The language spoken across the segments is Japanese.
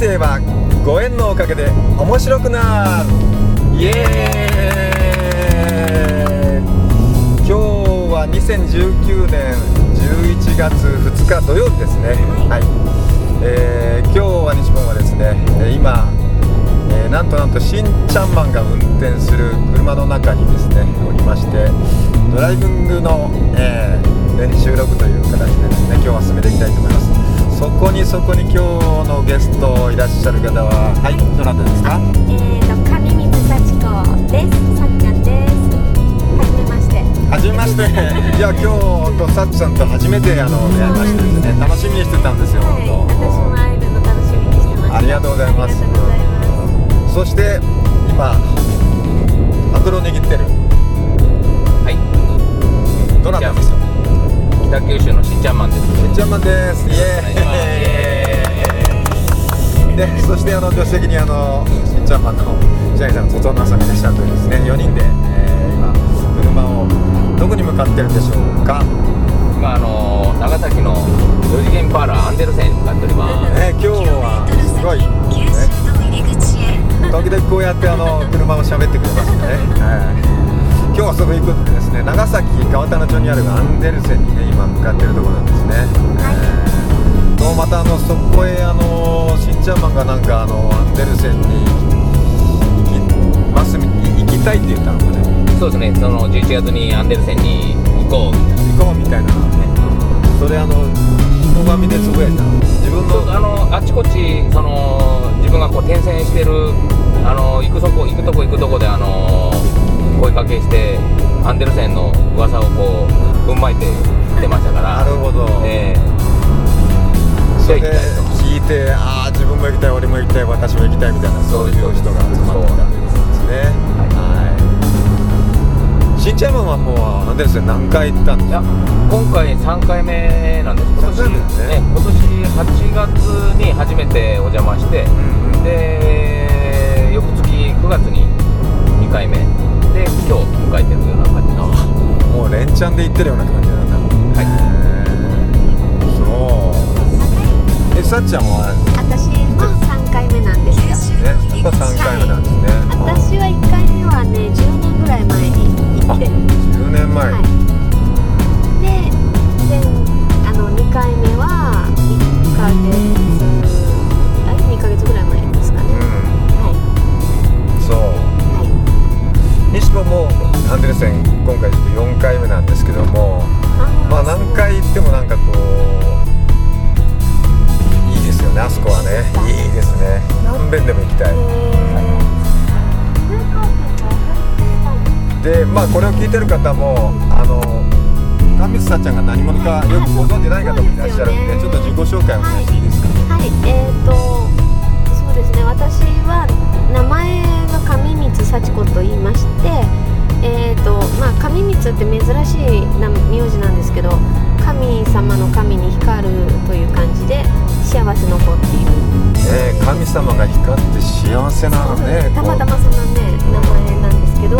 生はご縁のおかげで面白くなる。イエーイ。今日は2019年11月2日土曜日ですね。はい、えー今日は西ポンはですねえー今、えーなんとなんとしんちゃんマンが運転する車の中にですねおりましてドライビングの、えー練習録という形でですね今日は進めていきたいと思いますそこにそこに今日のゲストいらっしゃる方ははいどなたですか？えーと、上水幸子です。さっちゃんです。はじめまして。はじめまして いや今日とさっちゃんと初めてあの出会いましてですね楽しみにしてたんですよはい、本私も会えるの楽しみにしてました。ありがとうございますありがとうございます。当そして今ハンドルを握ってるはい、どなたですか？北九州のしんちゃんマンです。しんちゃんマンです。イエーイ。でそしてあの助手席にあのしんちゃんマンのジャイさんの外野さんがいらっしゃるというですね4人で、えー今車をどこに向かってるんでしょうか。今あの長崎の四次元パーラーアンデルセンに向かっております。ね、今日はすごい、ね、時々こうやってあの車を喋ってくれますんでね、はい今日はそこ行くんでですね長崎川棚町にあるアンデルセンにね今向かってるところなんですね、えーとまたあのそこへあのしんちゃんマンがなんかあのアンデルセンに行きますみ行きたいって言ったのかね。そうですね、その11月にアンデルセンに行こう。行こうみたいな、ね、それあの人紙でつぶやいた自分の。あのあちこちその自分がこう転戦してるあの行くそこ行くとこ行くとこであの声かけしてアンデルセンの噂をこうぶんまいてきてましたから。なるほど、ええ。それで聞いてああ自分も行きたい俺も行きたい私も行きたいみたいなそういう人が集まってたんですね。はい。しんちゃんマンはもうアンデルセン何回行ったんですか？今回3回目なんです。今年三回目ですね。今年8月に初めてお邪魔して、うんうん。で翌月9月に2回目で今日迎えてるような感じの。もう連チャンで行ってるような感じなんだ。はい。そう。えさっちゃんは私でまあこれを聞いてる方もあの神水さっちゃんが何者かよくご存じない方もいらっしゃるんでちょっと自己紹介お願いしていいですか？はい、えーと、そうですね、私は名前が上光幸子と言いまして、えーと、まあ、上光って珍しいな名字なんですけど、神様の神に光るという感じで、幸せの子っていう。ね神様が光って幸せなねたまたこまそんなね、名前なんですけど、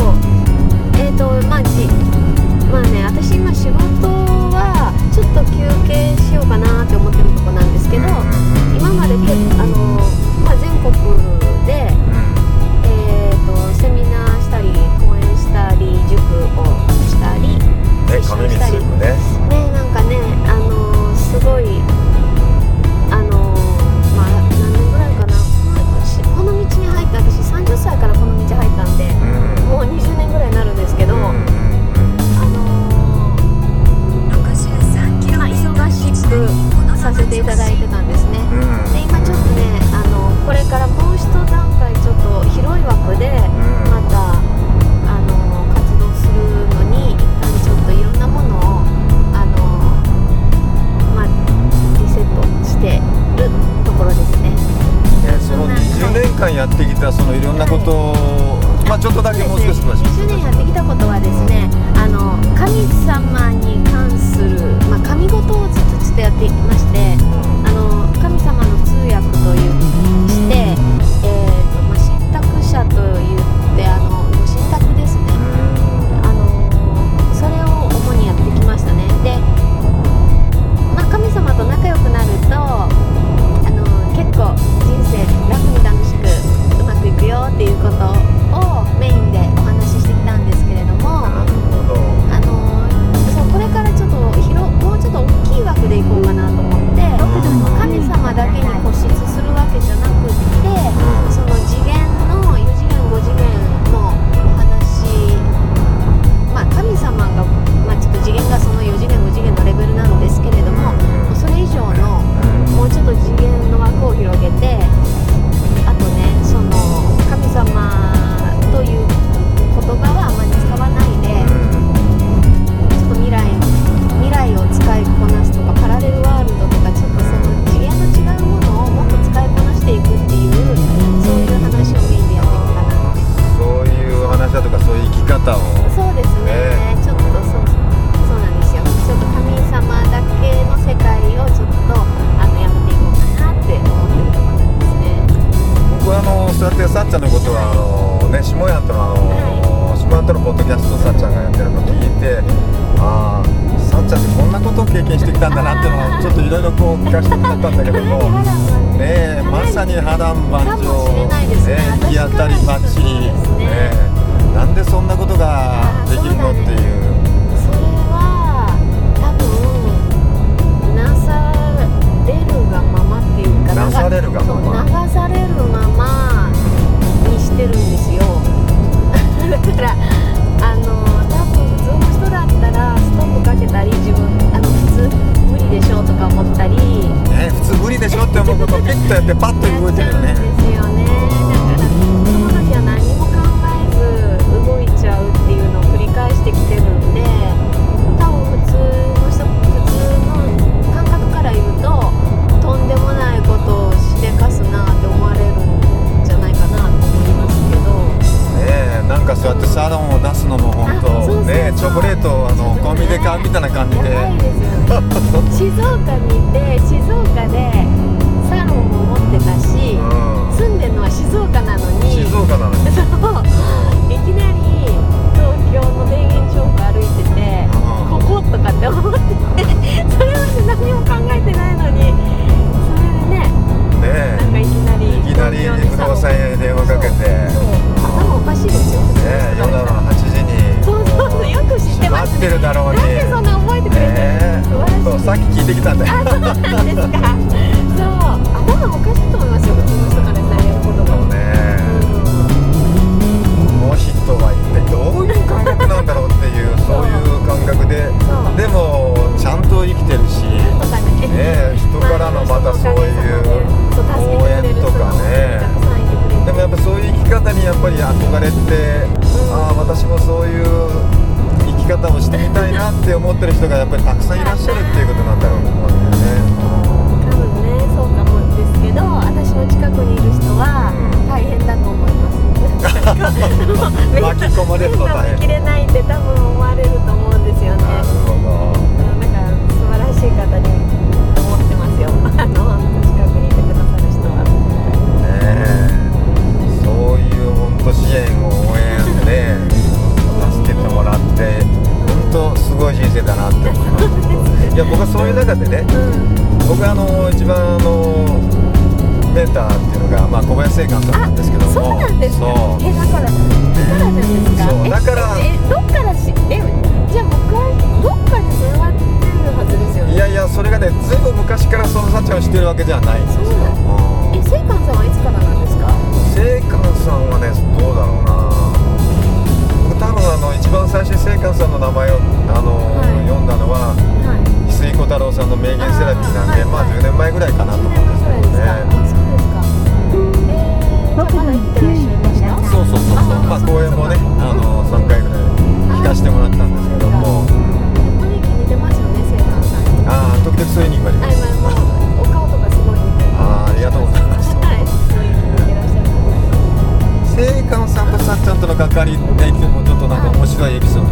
かもしれないですね。行き当たりばっちりなんでそんなことができるのっていう。それは多分なされるがままっていうかなされるがまま。流されるままにしてるんですよ。だからあの多分普通の人だったらストップかけたり自分あ無理でしょうとか思ったり。ね普通無理でしょって思うことをピッとやってパッと動いてるよね。ですよね。ずいぶん昔からその社長をしてるわけじゃないんですよ、ね、うん、え聖寛さんはいつからなんですか？聖寛さんはねどうだろうな。多分あの一番最初に聖寛さんの名前をあの、はい、読んだのは、はい、翡翠小太郎さんの名言セラピーなんで、はい、まあ10年前ぐらいかなと思うんですけどね。そうそうそうそう。まあ公演もねあの3回ぐらい聞かしてもらったんです末に生まれま。ああ、ありがとうます。さんとさっちゃんとの関わりっていのもちょっとなんか面白いエピソード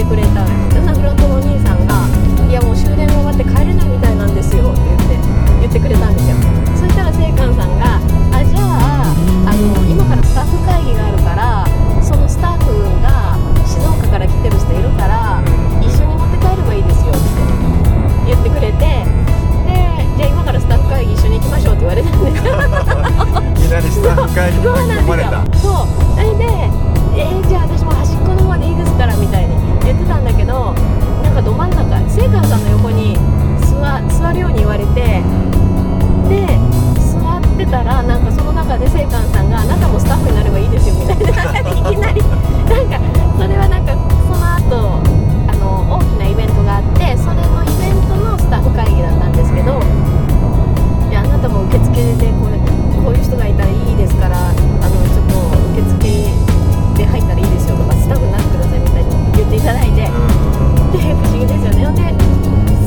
てくれたん不思議ですよねで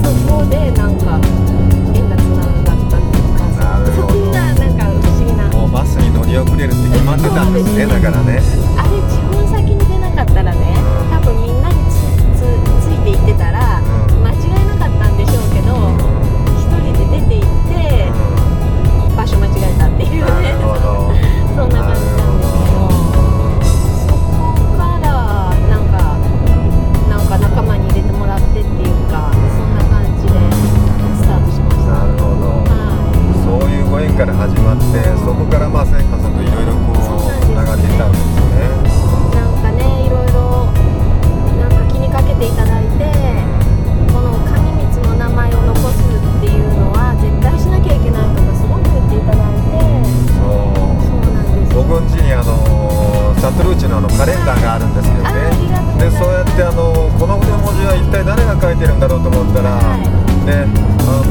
そこでなんか変なつながったっていうかそんななんか不思議なもうバスに乗り遅れるって決まってたんですねだからね。あれ自分先に出なかったらね多分みんなにつつついていってたら間違いなかったんでしょうけど一人で出て行って場所間違えたっていうね。そんな感じなんです定了